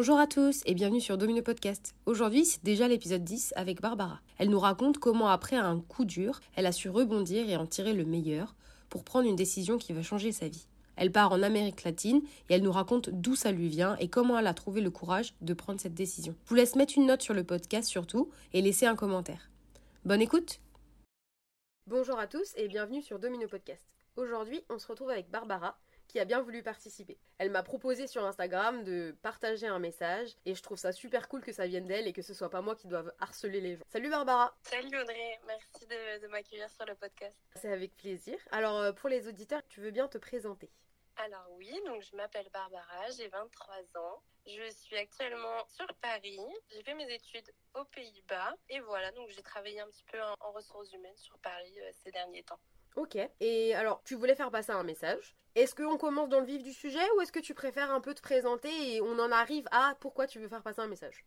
Bonjour à tous et bienvenue sur Domino Podcast. Aujourd'hui, c'est déjà l'épisode 10 avec Barbara. Elle nous raconte comment après un coup dur, elle a su rebondir et en tirer le meilleur pour prendre une décision qui va changer sa vie. Elle part en Amérique latine et elle nous raconte d'où ça lui vient et comment elle a trouvé le courage de prendre cette décision. Je vous laisse mettre une note sur le podcast surtout et laisser un commentaire. Bonne écoute Bonjour à tous et bienvenue sur Domino Podcast. Aujourd'hui, on se retrouve avec Barbara qui a bien voulu participer. Elle m'a proposé sur Instagram de partager un message et je trouve ça super cool que ça vienne d'elle et que ce soit pas moi qui doive harceler les gens. Salut Barbara Salut Audrey, merci de, m'accueillir sur le podcast. C'est avec plaisir. Alors euh, pour les auditeurs, tu veux bien te présenter? Alors oui, donc je m'appelle Barbara, j'ai 23 ans. Je suis actuellement sur Paris. J'ai fait mes études aux Pays-Bas et voilà, donc j'ai travaillé un petit peu en, ressources humaines sur Paris euh, ces derniers temps. Ok. Et alors, tu voulais faire passer un message. Est-ce qu'on commence dans le vif du sujet ou est-ce que tu préfères un peu te présenter et on en arrive à pourquoi tu veux faire passer un message?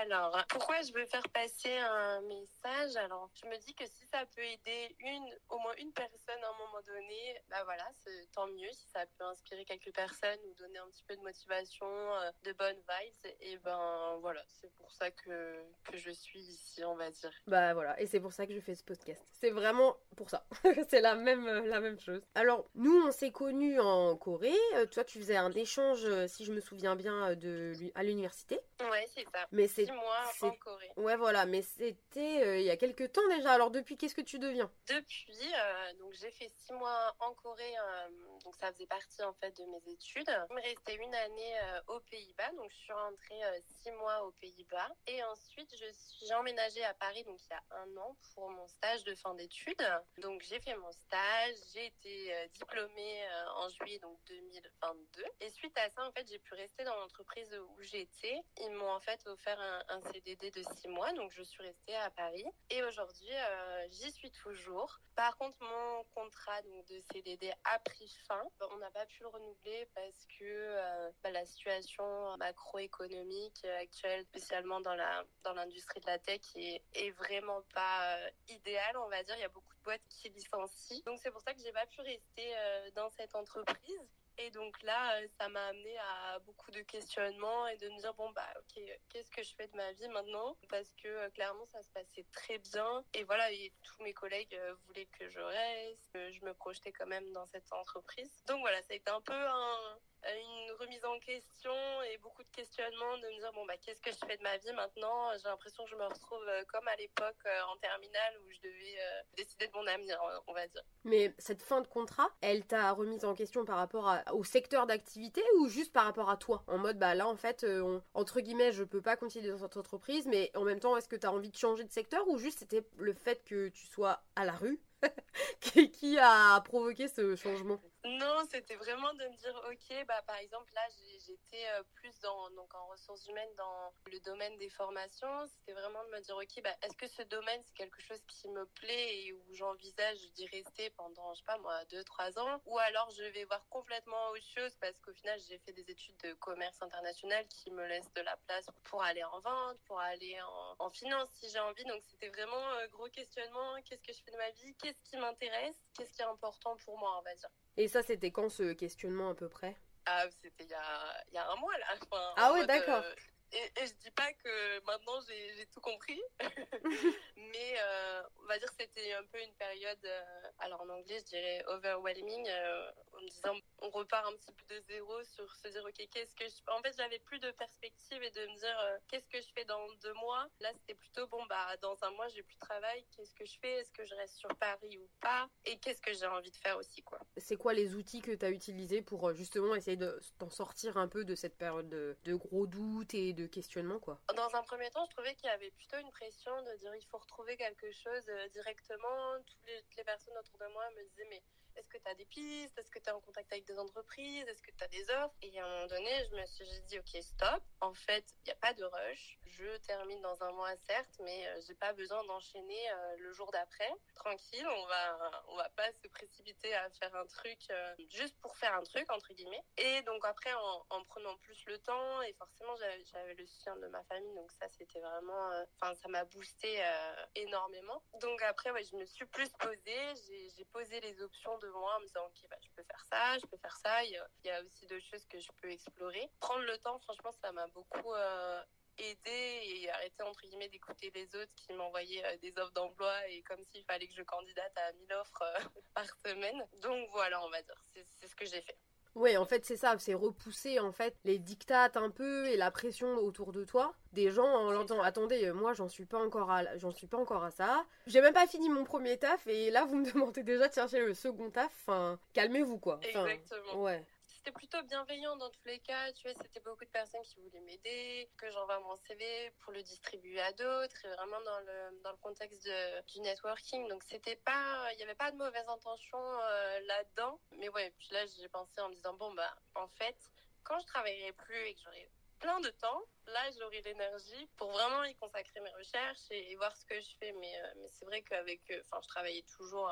Alors, pourquoi je veux faire passer un message? Alors, je me dis que si ça peut aider une, au moins une personne à un moment donné, bah voilà, c'est tant mieux. Si ça peut inspirer quelques personnes ou donner un petit peu de motivation, euh, de bonnes vibes, et ben voilà, c'est pour ça que, que je suis ici, on va dire. Bah voilà, et c'est pour ça que je fais ce podcast. C'est vraiment pour ça. c'est la même, la même chose. Alors, nous, on s'est connus en Corée. Euh, toi, tu faisais un échange, euh, si je me souviens bien, de, à l'université. Ouais, c'est ça. Mais c'est mois en Corée. Ouais, voilà, mais c'était euh, il y a quelques temps déjà. Alors depuis, qu'est-ce que tu deviens? Depuis, euh, donc j'ai fait six mois en Corée, euh, donc ça faisait partie en fait de mes études. Il me restait une année aux Pays-Bas, donc je suis rentrée six mois aux Pays-Bas. Et ensuite, je suis, j'ai emménagé à Paris, donc il y a un an pour mon stage de fin d'études. Donc j'ai fait mon stage, j'ai été diplômée en juillet donc 2022. Et suite à ça, en fait, j'ai pu rester dans l'entreprise où j'étais. Ils m'ont en fait offert un, CDD de six mois, donc je suis restée à Paris. Et aujourd'hui, euh, j'y suis toujours. Par contre, mon contrat de CDD a pris fin. On n'a pas pu le renouveler parce que euh, bah, la situation macroéconomique actuelle, spécialement dans la dans l'industrie de la tech, est, vraiment pas euh, idéale, on va dire. Il y a beaucoup de boîtes qui licencient. Donc c'est pour ça que j'ai pas pu rester dans cette entreprise. Et donc là, euh, ça m'a amené à beaucoup de questionnements et de me dire bon bah ok, qu'est-ce que je fais de ma vie maintenant? Parce que euh, clairement ça se passait très bien et voilà, tous mes collègues euh, voulaient que je reste, que je me projetais quand même dans cette entreprise. Donc voilà, ça a été un peu un, une remise en question et beaucoup de questionnements de me dire bon bah qu'est-ce que je fais de ma vie maintenant? J'ai l'impression que je me retrouve euh, comme à l'époque euh, en terminale où je devais euh, décider de mon avenir on va dire. Mais cette fin de contrat elle t'a remise en question par rapport au secteur d'activité ou juste par rapport à toi? En mode bah là en fait entre guillemets je peux pas continuer dans cette entreprise mais en même temps est-ce que tu as envie de changer de secteur ou juste c'était le fait que tu sois à la rue qui a provoqué ce changement? Non, c'était vraiment de me dire, ok, bah, par exemple, là, j'étais euh, plus dans, donc, en ressources humaines dans le domaine des formations. C'était vraiment de me dire, ok, bah, est-ce que ce domaine, c'est quelque chose qui me plaît et où j'envisage d'y rester pendant, je sais pas moi, deux, trois ans? Ou alors je vais voir complètement autre chose parce qu'au final, j'ai fait des études de commerce international qui me laissent de la place pour aller en vente, pour aller en, finance si j'ai envie. Donc, c'était vraiment un euh, gros questionnement. Qu'est-ce que je fais de ma vie? Qu'est-ce qui m'intéresse? Qu'est-ce qui est important pour moi, on va dire? Et ça, c'était quand ce questionnement à peu près? Ah, c'était il y a, y a, un mois là. ah ouais, d'accord. Euh, et, et, je dis pas que maintenant j'ai tout compris, mais euh, on va dire que c'était un peu une période, euh, alors en anglais je dirais overwhelming, en me disant on repart un petit peu de zéro sur se dire ok qu'est-ce que je... En fait j'avais plus de perspective et de me dire euh, qu'est-ce que je fais dans deux mois? Là c'était plutôt bon bah dans un mois j'ai plus de travail, qu'est-ce que je fais, est-ce que je reste sur Paris ou pas? Et qu'est-ce que j'ai envie de faire aussi quoi? C'est quoi les outils que tu as utilisés pour justement essayer de t'en sortir un peu de cette période de, de gros doutes et de questionnement quoi? Dans un premier temps, je trouvais qu'il y avait plutôt une pression de dire il faut retrouver quelque chose euh, directement. Toutes les, toutes les personnes autour de moi me disaient mais est-ce que tu as des pistes? Est-ce que tu es en contact avec des entreprises? Est-ce que tu as des offres? Et à un moment donné, je me suis dit, OK, stop. En fait, il n'y a pas de rush. Je termine dans un mois, certes, mais euh, j'ai pas besoin d'enchaîner euh, le jour d'après. Tranquille, on va, on va pas se précipiter à faire un truc euh, juste pour faire un truc, entre guillemets. Et donc après, en, en prenant plus le temps, et forcément, j'avais le soutien de ma famille, donc ça, c'était vraiment... Enfin, ça m'a boosté énormément. Donc après, ouais, je me suis plus posée. J'ai posé les options moi en me disant, ok, bah, je peux faire ça, je peux faire ça. Il y a, aussi d'autres choses que je peux explorer. Prendre le temps, franchement, ça m'a beaucoup euh, aidé et arrêter, entre guillemets, d'écouter les autres qui m'envoyaient euh, des offres d'emploi et comme s'il fallait que je candidate à 1000 offres euh, par semaine. Donc voilà, on va dire, c'est ce que j'ai fait. Ouais, en fait, c'est ça, c'est repousser en fait les dictates un peu et la pression autour de toi des gens en l'entendant. Attendez, euh, moi j'en suis pas encore à j'en suis pas encore à ça. J'ai même pas fini mon premier taf et là vous me demandez déjà de chercher le second taf. Enfin, calmez-vous quoi. Enfin, Exactement. ouais. C'était plutôt bienveillant dans tous les cas, tu vois, c'était beaucoup de personnes qui voulaient m'aider, que j'envoie mon CV pour le distribuer à d'autres, et vraiment dans le, dans le contexte de, du networking. Donc c'était pas, il n'y avait pas de mauvaises intentions euh, là-dedans. Mais ouais, puis là j'ai pensé en me disant, bon bah en fait, quand je travaillerai plus et que j'aurai plein de temps, là j'aurai l'énergie pour vraiment y consacrer mes recherches et, et voir ce que je fais. Mais, euh, mais c'est vrai qu'avec, euh, enfin je travaillais toujours...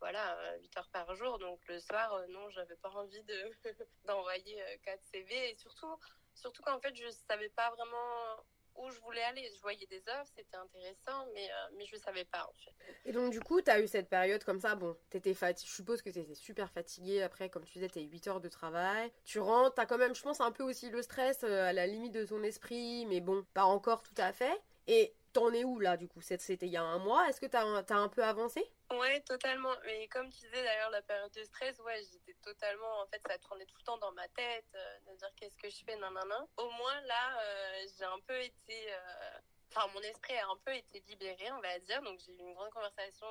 euh, voilà, euh, 8 heures par jour. Donc le soir, euh, non, j'avais pas envie de d'envoyer euh, 4 CV. Et surtout, surtout qu'en fait, je savais pas vraiment où je voulais aller. Je voyais des offres, c'était intéressant, mais, euh, mais je savais pas en fait. Et donc du coup, t'as eu cette période comme ça, bon, t'étais fatiguée, je suppose que t'étais super fatiguée après, comme tu disais, t'as 8 heures de travail. Tu rentres, t'as quand même, je pense, un peu aussi le stress euh, à la limite de ton esprit, mais bon, pas encore tout à fait. Et t'en es où là du coup C'était il y a un mois, est-ce que t'as un, un peu avancé? Ouais, totalement. Mais comme tu disais d'ailleurs, la période de stress, ouais, j'étais totalement. En fait, ça tournait tout le temps dans ma tête, euh, de dire qu'est-ce que je fais, nanana. Au moins, là, euh, j'ai un peu été. euh, Enfin, mon esprit a un peu été libéré, on va dire. Donc, j'ai eu une grande conversation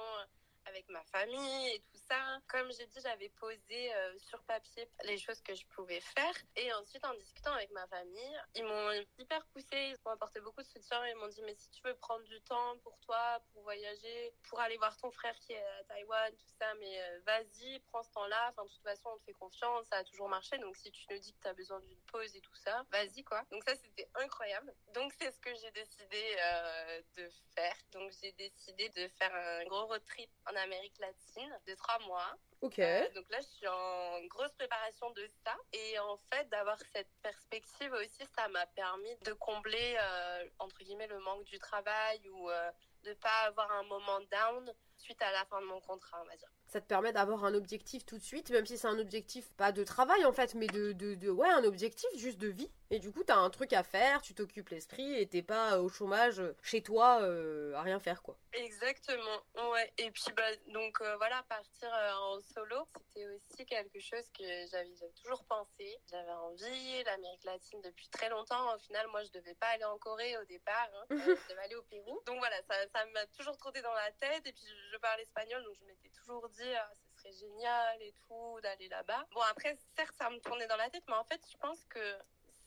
avec ma famille et tout ça. Comme j'ai dit, j'avais posé euh, sur papier les choses que je pouvais faire. Et ensuite, en discutant avec ma famille, ils m'ont hyper poussé, ils m'ont apporté beaucoup de soutien. Ils m'ont dit, mais si tu veux prendre du temps pour toi, pour voyager, pour aller voir ton frère qui est à Taïwan, tout ça, mais euh, vas-y, prends ce temps-là. Enfin, de toute façon, on te fait confiance, ça a toujours marché. Donc, si tu nous dis que tu as besoin d'une pause et tout ça, vas-y, quoi. Donc, ça, c'était incroyable. Donc, c'est ce que j'ai décidé euh, de faire. Donc, j'ai décidé de faire un gros road trip en Amérique latine de trois mois. Ok. Euh, donc là, je suis en grosse préparation de ça. Et en fait, d'avoir cette perspective aussi, ça m'a permis de combler, euh, entre guillemets, le manque du travail ou euh, de pas avoir un moment down suite à la fin de mon contrat, on va dire. Ça te permet d'avoir un objectif tout de suite, même si c'est un objectif pas de travail en fait, mais de, de, de ouais, un objectif juste de vie. Et du coup, t'as un truc à faire, tu t'occupes l'esprit et t'es pas au chômage euh, chez toi euh, à rien faire quoi. Exactement, ouais. Et puis bah donc euh, voilà, partir euh, en solo, c'était aussi quelque chose que j'avais toujours pensé. J'avais envie, l'Amérique latine depuis très longtemps. Au final, moi, je devais pas aller en Corée au départ, hein. Je devais aller au Pérou. Donc voilà, ça ça m'a toujours trotté dans la tête. Et puis je, je parle espagnol, donc je m'étais toujours dit, ah, ce serait génial et tout d'aller là-bas. Bon après, certes, ça me tournait dans la tête, mais en fait, je pense que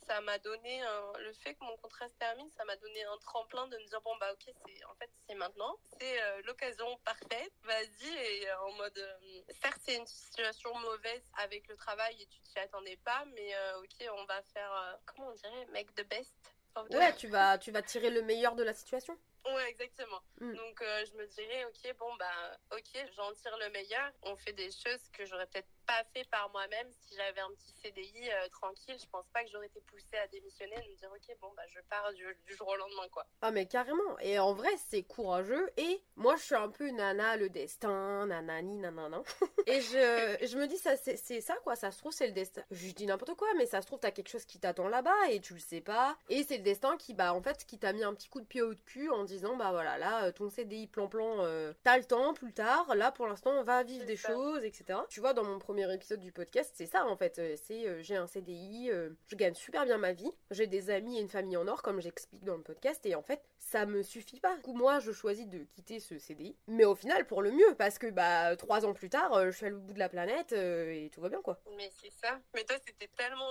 ça m'a donné un- le fait que mon contrat se termine, ça m'a donné un tremplin de me dire bon bah ok c'est en fait c'est maintenant, c'est euh, l'occasion parfaite, vas-y et euh, en mode euh, certes c'est une situation mauvaise avec le travail et tu t'y attendais pas, mais euh, ok on va faire comment on dirait make the best. of the- Ouais, tu vas, tu vas tirer le meilleur de la situation. Ouais, exactement. Mm. Donc, euh, je me dirais, ok, bon, bah, ok, j'en tire le meilleur. On fait des choses que j'aurais peut-être pas fait par moi-même si j'avais un petit CDI euh, tranquille. Je pense pas que j'aurais été poussée à démissionner et me dire, ok, bon, bah, je pars du, du jour au lendemain, quoi. Ah mais carrément. Et en vrai, c'est courageux. Et moi, je suis un peu nana, le destin, nanani, nanana. Et je, je me dis, ça, c'est ça quoi. Ça se trouve, c'est le destin. Je dis n'importe quoi, mais ça se trouve, t'as quelque chose qui t'attend là-bas et tu le sais pas. Et c'est le destin qui, bah, en fait, qui t'a mis un petit coup de pied au cul en disant, bah voilà, là, euh, ton CDI plan-plan, euh, t'as le temps plus tard. Là, pour l'instant, on va vivre des ça. choses, etc. Tu vois, dans mon premier épisode du podcast, c'est ça en fait. Euh, C'est euh, j'ai un CDI, euh, je gagne super bien ma vie, j'ai des amis et une famille en or, comme j'explique dans le podcast, et en fait, ça me suffit pas. Du coup, moi, je choisis de quitter ce CDI, mais au final, pour le mieux, parce que bah, trois ans plus tard, je suis à l'autre bout de la planète et tout va bien quoi. Mais c'est ça. Mais toi, c'était tellement,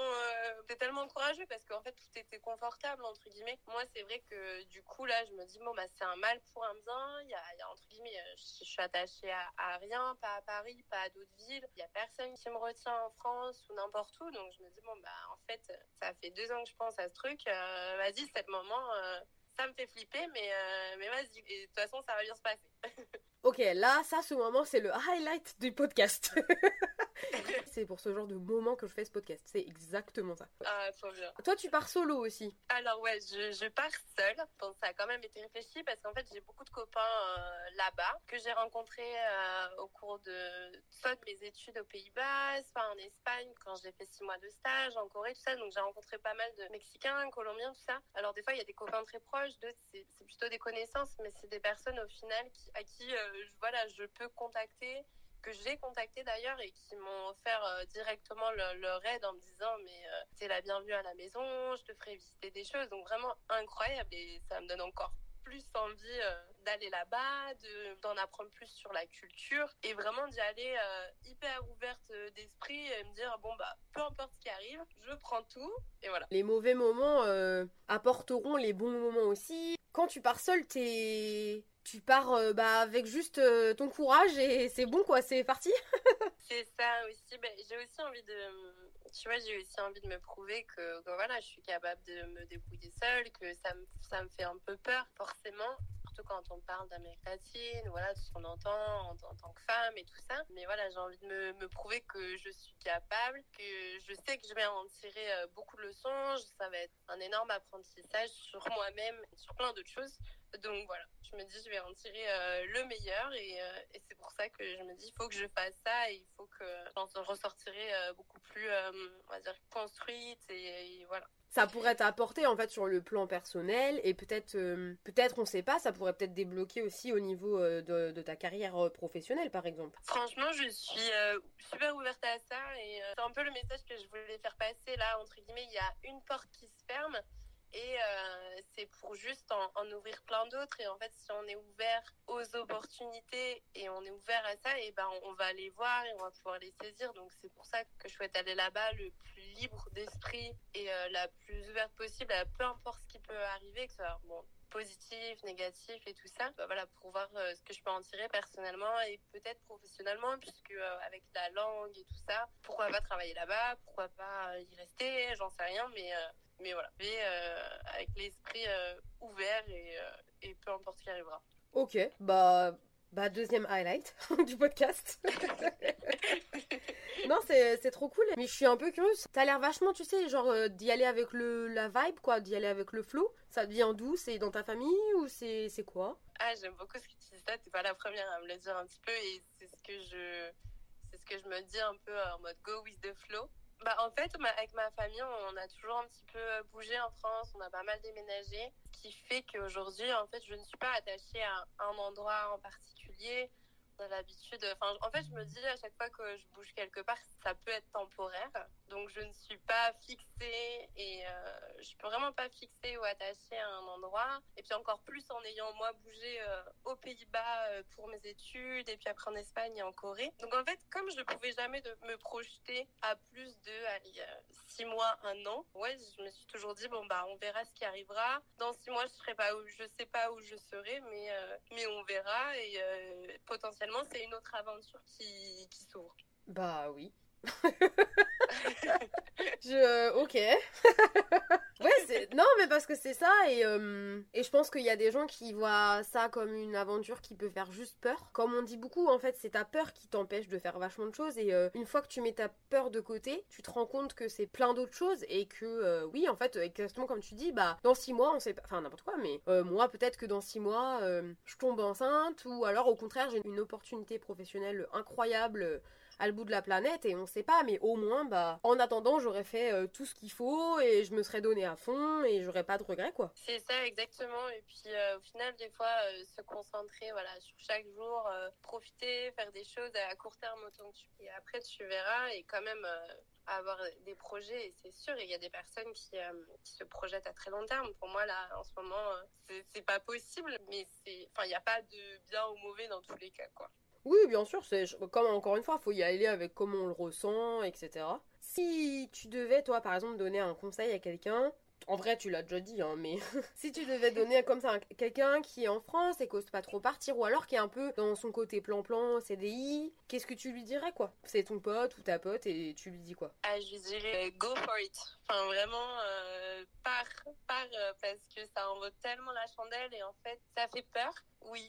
tellement courageux parce qu'en fait, tout était confortable, entre guillemets. Moi, c'est vrai que du coup, là, je me dis, bon, bah, c'est un mal pour un bien. Il y a, entre guillemets, je, suis attachée à, à rien, pas à Paris, pas à d'autres villes. Il y a personne qui me retient en France ou n'importe où. Donc, je me dis, bon, bah, en fait, ça fait deux ans que je pense à ce truc. Euh, vas-y, c'est le moment. Ça me fait flipper, mais, euh, mais vas-y. De toute façon, ça va bien se passer. Ok, là, ça, ce moment, c'est le highlight du podcast. c'est pour ce genre de moment que je fais ce podcast. C'est exactement ça. Ah, trop bien. Toi, tu pars solo aussi Alors, ouais, je, je pars seule. Bon, ça a quand même été réfléchi parce qu'en fait, j'ai beaucoup de copains euh, là-bas que j'ai rencontrés euh, au cours de soit de mes études aux Pays-Bas, soit en Espagne quand j'ai fait six mois de stage, en Corée, tout ça. Donc, j'ai rencontré pas mal de Mexicains, Colombiens, tout ça. Alors, des fois, il y a des copains très proches, c'est plutôt des connaissances, mais c'est des personnes au final à qui euh, je- voilà, je peux contacter que j'ai contacté d'ailleurs et qui m'ont offert euh, directement le- leur aide en me disant mais euh, t'es la bienvenue à la maison, je te ferai visiter des choses donc vraiment incroyable et ça me donne encore plus envie euh, d'aller là-bas, de- d'en apprendre plus sur la culture et vraiment d'y aller euh, hyper ouverte euh, d'esprit et me dire bon bah peu importe ce qui arrive, je prends tout et voilà. Les mauvais moments euh, apporteront les bons moments aussi. Quand tu pars seul, t'es... Tu pars euh, bah, avec juste euh, ton courage et c'est bon quoi, c'est parti. C'est ça aussi. Ben, j'ai aussi envie de, tu vois, j'ai aussi envie de me prouver que, que voilà, je suis capable de me débrouiller seule, que ça me, ça me fait un peu peur, forcément. Surtout quand on parle d'Amérique latine, voilà, tout ce qu'on entend en, tant que femme et tout ça. Mais voilà, j'ai envie de me, prouver que je suis capable, que je sais que je vais en tirer euh, beaucoup de leçons. Ça va être un énorme apprentissage sur moi-même, sur plein d'autres choses. Donc voilà, je me dis, je vais en tirer euh, le meilleur et, euh, et c'est pour ça que je me dis, il faut que je fasse ça et il faut que j'en ressortirai beaucoup plus, on va dire, construite et, et voilà. Ça pourrait t'apporter en fait sur le plan personnel et peut-être, euh, peut-être on sait pas, ça pourrait peut-être débloquer aussi au niveau euh, de, ta carrière euh, professionnelle par exemple. Franchement, je suis euh, super ouverte à ça et c'est un peu le message que je voulais faire passer là, entre guillemets, il y a une porte qui se ferme et c'est pour juste en, ouvrir plein d'autres et en fait si on est ouvert aux opportunités et on est ouvert à ça et ben on va les voir et on va pouvoir les saisir donc c'est pour ça que je souhaite aller là-bas le plus libre d'esprit et euh, la plus ouverte possible à peu importe ce qui peut arriver que ce soit bon positif, négatif et tout ça, bah voilà, pour voir euh, ce que je peux en tirer personnellement et peut-être professionnellement, puisque euh, avec la langue et tout ça, pourquoi pas travailler là-bas, pourquoi pas y rester, j'en sais rien, mais, mais voilà, mais avec l'esprit ouvert et, et peu importe ce qui arrivera. Ok, bah, bah deuxième highlight du podcast. non, c'est trop cool. Mais je suis un peu curieuse. T'as l'air vachement, tu sais, genre euh, d'y aller avec le, la vibe, quoi, d'y aller avec le flow. Ça vient d'où? C'est dans ta famille ou c'est quoi? Ah, j'aime beaucoup ce que tu dis t'es pas la première à me le dire un petit peu et c'est ce que je, c'est ce que je me dis un peu en mode go with the flow. Bah, en fait, avec ma famille, on a toujours un petit peu bougé en France, on a pas mal déménagé, ce qui fait qu'aujourd'hui, en fait, je ne suis pas attachée à un endroit en particulier. On a l'habitude, en fait, je me dis à chaque fois que je bouge quelque part, ça peut être temporaire. Donc, je ne suis pas fixée et euh, je suis vraiment pas fixée ou attachée à un endroit. Et puis, encore plus en ayant, moi, bougé euh, aux Pays-Bas euh, pour mes études et puis après en Espagne et en Corée. Donc, en fait, comme je ne pouvais jamais me projeter à plus de allez, euh, six mois, un an, ouais, je me suis toujours dit, bon, bah, on verra ce qui arrivera. Dans six mois, je serai pas où, je sais pas où je serai, mais, mais on verra et potentiellement, c'est une autre aventure qui, qui s'ouvre. Bah oui. je ok. ouais, non mais parce que c'est ça et euh, et je pense qu'il y a des gens qui voient ça comme une aventure qui peut faire juste peur. Comme on dit beaucoup en fait, c'est ta peur qui t'empêche de faire vachement de choses et euh, une fois que tu mets ta peur de côté, tu te rends compte que c'est plein d'autres choses et que euh, oui, en fait, exactement comme tu dis, bah dans six mois, on sait pas enfin n'importe quoi mais euh, moi peut-être que dans six mois euh, je tombe enceinte ou alors au contraire, j'ai une opportunité professionnelle incroyable euh, à le bout de la planète et on sait pas mais au moins bah en attendant j'aurais fait euh, tout ce qu'il faut et je me serais donné à fond et j'aurais pas de regrets quoi C'est ça exactement. Et puis euh, au final, des fois, euh, se concentrer voilà, sur chaque jour, profiter, faire des choses à court terme autant que tu Et après, tu verras et quand même avoir des projets. Et c'est sûr, il y a des personnes qui, se projettent à très long terme. Pour moi, là, en ce moment, c'est pas possible. Mais c'est, enfin, il n'y a pas de bien ou mauvais dans tous les cas, quoi. Oui bien sûr c'est comme encore une fois faut y aller avec comment on le ressent etc si tu devais toi par exemple donner un conseil à quelqu'un en vrai, tu l'as déjà dit, hein, mais si tu devais donner comme ça à quelqu'un qui est en France et qui n'ose pas trop partir, ou alors qui est un peu dans son côté plan-plan, CDI, qu'est-ce que tu lui dirais, quoi? C'est ton pote ou ta pote et tu lui dis quoi? Ah, je dirais euh, go for it. Enfin, vraiment, euh, pars, pars, euh, parce que ça en tellement la chandelle et en fait, ça fait peur, oui.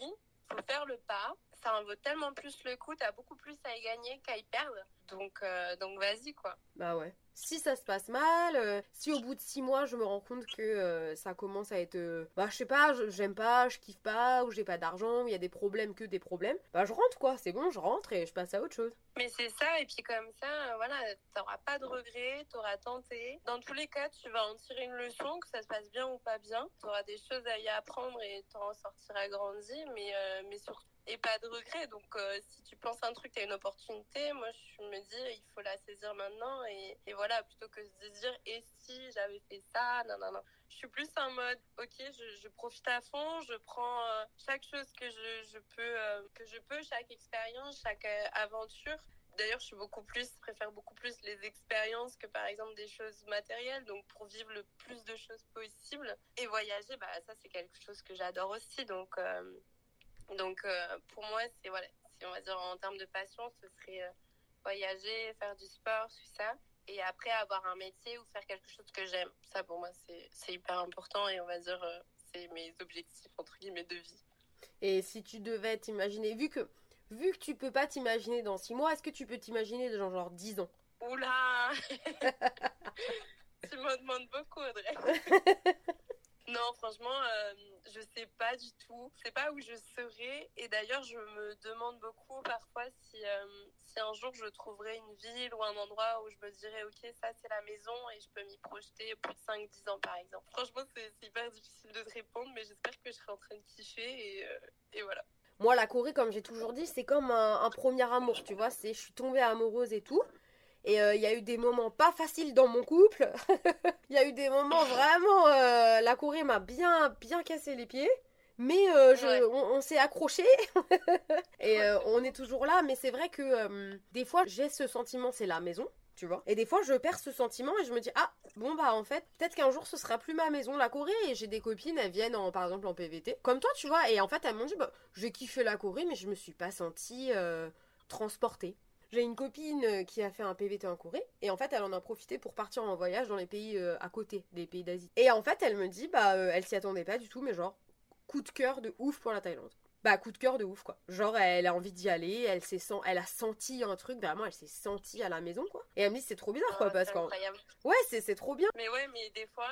Faut faire le pas. ça en vaut tellement plus le coup, t'as beaucoup plus à y gagner qu'à y perdre. Donc, euh, donc vas-y quoi. Bah ouais. Si ça se passe mal, euh, si au bout de six mois je me rends compte que euh, ça commence à être, bah je sais pas, j'aime pas, je kiffe pas, ou j'ai pas d'argent, ou il y a des problèmes que des problèmes, bah je rentre quoi, c'est bon, je rentre et je passe à autre chose. Mais c'est ça, et puis comme ça, voilà, t'auras pas de regrets, t'auras tenté. Dans tous les cas, tu vas en tirer une leçon, que ça se passe bien ou pas bien. T'auras des choses à y apprendre et t'en sortiras grandi, mais, mais surtout et pas de regret. Donc, euh, si tu penses un truc, tu as une opportunité, moi, je me dis, il faut la saisir maintenant. Et, voilà, plutôt que de se dire, et si j'avais fait ça, non, non, non. Je suis plus en mode, ok, je, profite à fond, je prends euh, chaque chose que je, je peux, euh, que je peux, chaque expérience, chaque aventure. D'ailleurs, je suis beaucoup plus, préfère beaucoup plus les expériences que par exemple des choses matérielles. Donc, pour vivre le plus de choses possible et voyager, bah ça c'est quelque chose que j'adore aussi. Donc, donc, euh, pour moi, c'est voilà, si on va dire en termes de passion, ce serait euh, voyager, faire du sport, tout ça. Et après, avoir un métier ou faire quelque chose que j'aime. Ça, pour moi, c'est hyper important et on va dire, euh, c'est mes objectifs, entre guillemets, de vie. Et si tu devais t'imaginer, vu que, vu que tu peux pas t'imaginer dans six mois, est-ce que tu peux t'imaginer dans genre 10 ans? Oula Tu me demandes beaucoup, Audrey. non, franchement, je sais pas du tout. Je sais pas où je serai. Et d'ailleurs, je me demande beaucoup parfois si, euh, si un jour je trouverai une ville ou un endroit où je me dirais, ok, ça c'est la maison et je peux m'y projeter de 5-10 ans par exemple. Franchement, c'est hyper difficile de te répondre, mais j'espère que je serai en train de kiffer et, euh, et voilà. Moi, la Corée, comme j'ai toujours dit, c'est comme un, un, premier amour, tu vois. C'est, je suis tombée amoureuse et tout. Et euh, il y a eu des moments pas faciles dans mon couple. Il y a eu des moments vraiment. Euh, la Corée m'a bien, bien cassé les pieds. Mais euh, je, on, s'est accroché et on est toujours là. Mais c'est vrai que des fois j'ai ce sentiment, c'est la maison, tu vois. Et des fois je perds ce sentiment et je me dis ah bon bah en fait peut-être qu'un jour ce sera plus ma maison la Corée. Et j'ai des copines, elles viennent en, par exemple en PVT, comme toi tu vois. Et en fait elles m'ont dit bah j'ai kiffé la Corée mais je me suis pas sentie transportée. J'ai une copine euh, qui a fait un PVT en Corée et en fait elle en a profité pour partir en voyage dans les pays euh, à côté des pays d'Asie. Et en fait elle me dit bah euh, elle s'y attendait pas du tout mais genre coup de cœur de ouf pour la Thaïlande. Bah coup de cœur de ouf quoi. Genre elle a envie d'y aller, elle s'est sent, elle a senti un truc vraiment, elle s'est sentie à la maison quoi. Et elle me dit c'est trop bizarre quoi parce que ouais c'est c'est trop bien. Mais ouais mais des fois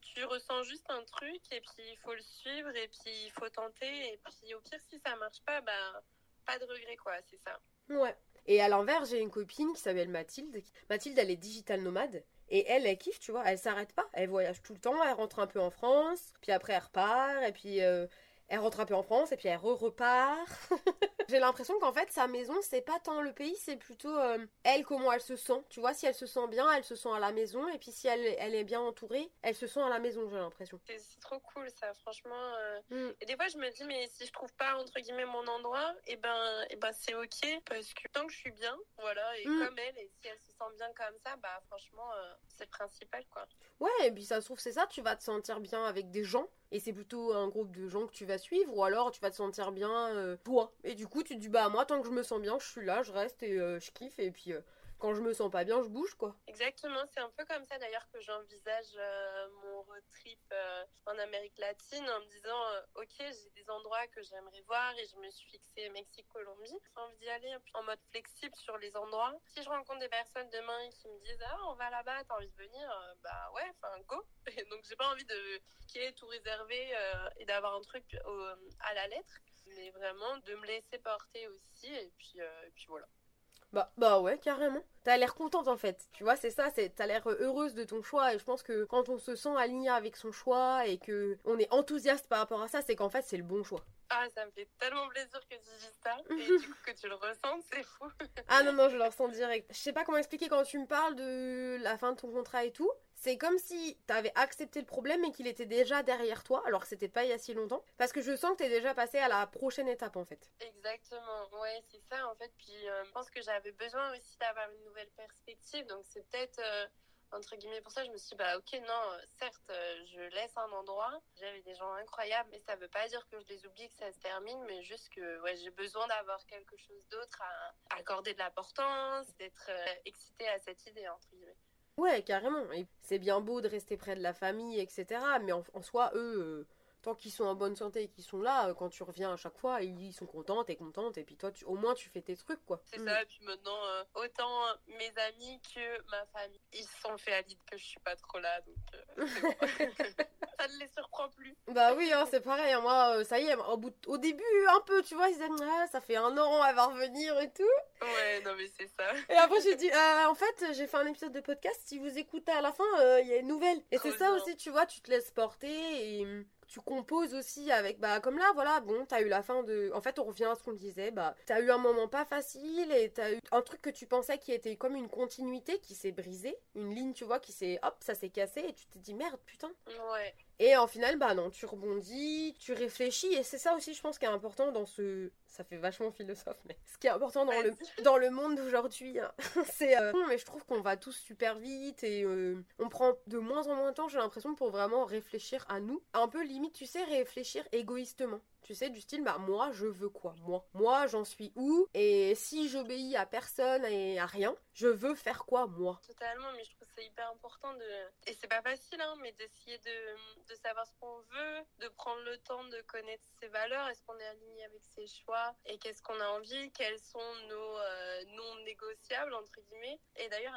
tu ressens juste un truc et puis il faut le suivre et puis il faut tenter et puis au pire si ça marche pas bah pas de regret quoi c'est ça. Ouais. Et à l'envers, j'ai une copine qui s'appelle Mathilde. Mathilde, elle est digital nomade. Et elle, elle kiffe, tu vois, elle s'arrête pas. Elle voyage tout le temps, elle rentre un peu en France, puis après elle repart, et puis euh, elle rentre un peu en France et puis elle repart. J'ai l'impression qu'en fait sa maison c'est pas tant le pays, c'est plutôt euh, elle comment elle se sent. Tu vois, si elle se sent bien, elle se sent à la maison et puis si elle, elle est bien entourée, elle se sent à la maison, j'ai l'impression. C'est trop cool ça, franchement. Euh. Mm. Et des fois je me dis mais si je trouve pas entre guillemets mon endroit, et eh ben, et eh ben c'est ok parce que tant que je suis bien, voilà, et mm. comme elle, et si elle se sent bien comme ça, bah franchement euh, c'est le principal quoi. Ouais, et puis ça se trouve c'est ça, tu vas te sentir bien avec des gens et c'est plutôt un groupe de gens que tu vas suivre ou alors tu vas te sentir bien toi. Et du coup, tu te dis bah moi tant que je me sens bien, je suis là, je reste et euh, je kiffe et puis euh, quand je me sens pas bien, je bouge quoi. Exactement, c'est un peu comme ça d'ailleurs que j'envisage euh, mon road trip en Amérique latine en me disant ok j'ai des endroits que j'aimerais voir et je me suis fixé Mexique, Colombie. J'ai envie d'y aller en mode flexible sur les endroits. Si je rencontre des personnes demain qui me disent ah on va là-bas, t'as envie de venir, bah ouais, enfin go. Et donc j'ai pas envie de qui tout réservé et d'avoir un truc à la lettre, mais vraiment de me laisser porter aussi et puis, et puis voilà. Bah, bah ouais, carrément. T'as l'air contente en fait. Tu vois, c'est ça, c'est t'as l'air heureuse de ton choix. Et je pense que quand on se sent aligné avec son choix et que on est enthousiaste par rapport à ça, c'est qu'en fait c'est le bon choix. Ah, ça me fait tellement plaisir que tu dis ça et du coup que tu le ressens, c'est fou. ah non, non, je le ressens direct. Je sais pas comment expliquer quand tu me parles de la fin de ton contrat et tout. C'est comme si t'avais accepté le problème et qu'il était déjà derrière toi, alors que c'était pas il y a si longtemps. Parce que je sens que t'es déjà passé à la prochaine étape en fait. Exactement, ouais, c'est ça en fait. Puis euh, je pense que j'avais besoin aussi d'avoir une nouvelle perspective, donc c'est peut-être. Euh, entre guillemets pour ça je me suis dit bah ok non certes je laisse un endroit j'avais des gens incroyables mais ça veut pas dire que je les oublie que ça se termine mais juste que ouais j'ai besoin d'avoir quelque chose d'autre à, accorder de l'importance d'être euh, excitée à cette idée entre guillemets Ouais, carrément. C'est bien beau de rester près de la famille, etc. Mais en, soi, eux, euh, tant qu'ils sont en bonne santé et qu'ils sont là, euh, quand tu reviens à chaque fois, ils sont contents, t'es contente, et puis toi, tu, au moins, tu fais tes trucs, quoi. C'est ça, et puis maintenant, euh, autant mes amis que ma famille, ils se sont fait à l'idée que je suis pas trop là, donc euh, bon. ça ne les surprend plus. Bah oui, hein, c'est pareil. hein, Moi, ça y est, au, bout au début, un peu, tu vois, ils disaient, ah, ça fait un an, elle va revenir et tout. Ouais, non mais c'est ça. Et après, j'ai dit, euh, en fait, j'ai fait un épisode de podcast. Si vous écoutez à la fin, il y a une nouvelle. Et c'est ça aussi, tu vois, tu te laisses porter et tu composes aussi avec, bah, comme là, voilà, bon, t'as eu la fin de. En fait, on revient à ce qu'on disait, bah, t'as eu un moment pas facile et t'as eu un truc que tu pensais qui était comme une continuité qui s'est brisée. Une ligne, tu vois, qui s'est. Hop, ça s'est cassé et tu t'es dit, merde, putain. Ouais. Et en final, bah non, tu rebondis, tu réfléchis, et c'est ça aussi, je pense, qui est important dans ce. Ça fait vachement philosophe, mais ce qui est important dans le, dans le monde d'aujourd'hui, hein, c'est. euh, Mais je trouve qu'on va tous super vite et euh, on prend de moins en moins de temps, j'ai l'impression, pour vraiment réfléchir à nous. Un peu limite, tu sais, réfléchir égoïstement. Tu sais, du style, bah moi, je veux quoi? Moi, moi, j'en suis où? Et si j'obéis à personne et à rien, je veux faire quoi, moi? Totalement, mais je trouve c'est hyper important de. Et c'est pas facile, hein, mais d'essayer de, de savoir ce qu'on veut, de prendre le temps de connaître ses valeurs, est-ce qu'on est aligné avec ses choix et qu'est-ce qu'on a envie, quels sont nos euh, non négociables, entre guillemets. Et d'ailleurs,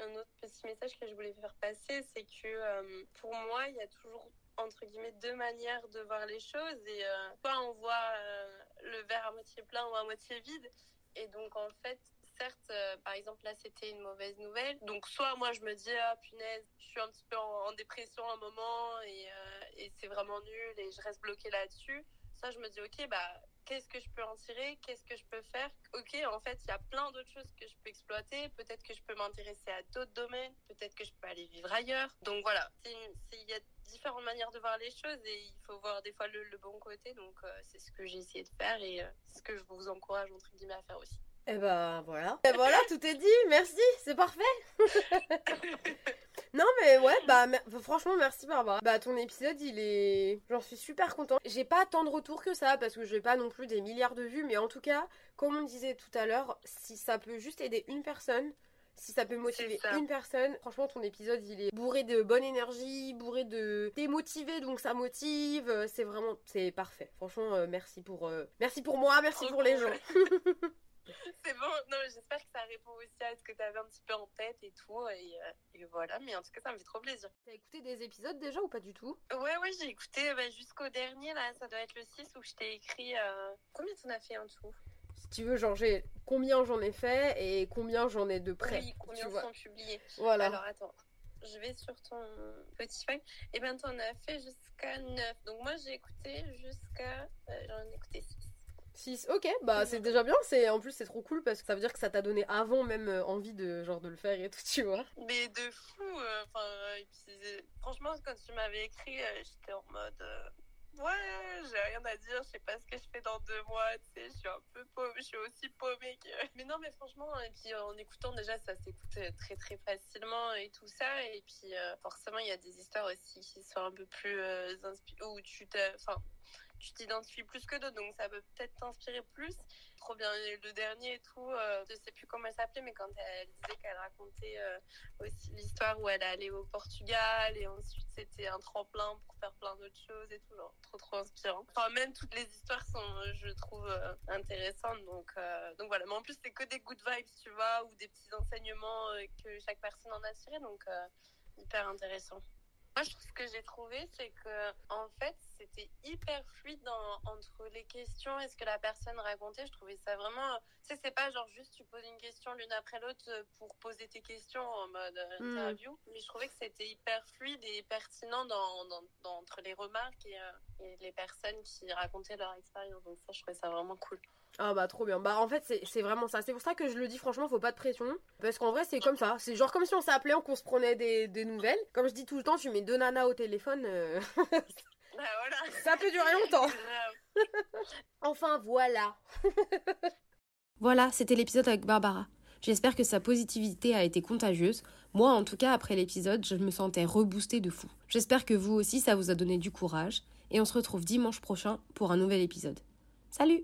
un autre petit message que je voulais faire passer, c'est que euh, pour moi, il y a toujours entre guillemets deux manières de voir les choses et euh, soit on voit euh, le verre à moitié plein ou à moitié vide. Et donc en fait certes euh, par exemple là c'était une mauvaise nouvelle. Donc soit moi je me dis ah punaise je suis un petit peu en, dépression un moment et, et c'est vraiment nul et je reste bloquée là-dessus. Soit je me dis ok bah qu'est-ce que je peux en tirer qu'est-ce que je peux faire. Ok en fait il y a plein d'autres choses que je peux exploiter. Peut-être que je peux m'intéresser à d'autres domaines. Peut-être que je peux aller vivre ailleurs. Donc voilà il y a différentes manières de voir les choses et il faut voir des fois le, bon côté. Donc euh, c'est ce que j'ai essayé de faire et euh, ce que je vous encourage entre guillemets à faire aussi Et bah voilà. Et voilà, tout est dit, merci, c'est parfait. non mais ouais, bah mer- franchement merci Barbara. Bah ton épisode il est... J'en suis super content. J'ai pas tant de retours que ça parce que je vais pas non plus des milliards de vues, mais en tout cas, comme on disait tout à l'heure, si ça peut juste aider une personne... Si ça peut motiver ça. une personne, franchement ton épisode il est bourré de bonne énergie, bourré de... T'es motivé donc ça motive, euh, c'est vraiment... C'est parfait. Franchement euh, merci pour... euh, Merci pour moi, merci pour les gens. c'est bon non j'espère que ça répond aussi à ce que tu avais un petit peu en tête et tout et, euh, et voilà mais en tout cas ça me fait trop plaisir T'as écouté des épisodes déjà ou pas du tout? Ouais, ouais, j'ai écouté bah, jusqu'au dernier, là, ça doit être le 6 où je t'ai écrit. euh, Combien t'en as fait en tout? Si tu veux, genre, j'ai combien j'en ai fait et combien j'en ai de près. Oui, combien sont publiés Voilà. Alors attends, je vais sur ton petit feuille. Et ben t'en as fait jusqu'à 9. Donc moi j'ai écouté jusqu'à. euh, J'en ai écouté 6. 6. Ok, bah c'est déjà bien. C'est En plus, c'est trop cool parce que ça veut dire que ça t'a donné avant même euh, envie de, genre, de le faire et tout, tu vois. Mais de fou, euh, enfin, et puis euh, franchement, quand tu m'avais écrit, euh, j'étais en mode. euh, Ouais, j'ai rien à dire, je sais pas ce que je fais dans deux mois, tu sais, je suis un peu paumée, je suis aussi paumée que... Mais non, mais franchement, et puis en écoutant déjà, ça s'écoute très très facilement et tout ça, et puis euh, forcément, il y a des histoires aussi qui sont un peu plus euh, inspi- où tu t'es- enfin, tu t'identifies plus que d'autres, donc ça peut peut-être t'inspirer plus. Trop bien, le dernier et tout, euh, je sais plus comment elle s'appelait, mais quand elle disait qu'elle racontait euh, aussi l'histoire où elle allait au Portugal et ensuite c'était un tremplin pour faire plein d'autres choses et tout, genre trop trop inspirant. Enfin même toutes les histoires sont, je trouve, euh, intéressantes, donc euh, donc voilà. Mais en plus c'est que des good vibes, tu vois, ou des petits enseignements que chaque personne en a tiré, donc hyper intéressant. Moi, je trouve ce que j'ai trouvé, c'est que en fait, c'était hyper fluide dans- entre les questions et ce que la personne racontait. Je trouvais ça vraiment. Tu sais, c'est pas genre juste tu poses une question l'une après l'autre euh, pour poser tes questions en mode euh, Mm. interview. Mais je trouvais que c'était hyper fluide et pertinent dans, dans- dans- entre les remarques et, euh, et les personnes qui racontaient leur expérience. Donc ça, je trouvais ça vraiment cool. Ah bah trop bien. Bah en fait, c'est c'est vraiment ça. C'est pour ça que je le dis franchement, faut pas de pression. Parce qu'en vrai, c'est comme ça. C'est genre comme si on s'appelait, qu'on se prenait des, des nouvelles. Comme je dis tout le temps, tu mets deux nanas au téléphone, euh, Bah voilà. ça peut durer longtemps. Enfin voilà. Voilà, c'était l'épisode avec Barbara. J'espère que sa positivité a été contagieuse. Moi, en tout cas, après l'épisode, je me sentais reboostée de fou. J'espère que vous aussi, ça vous a donné du courage. Et on se retrouve dimanche prochain pour un nouvel épisode. Salut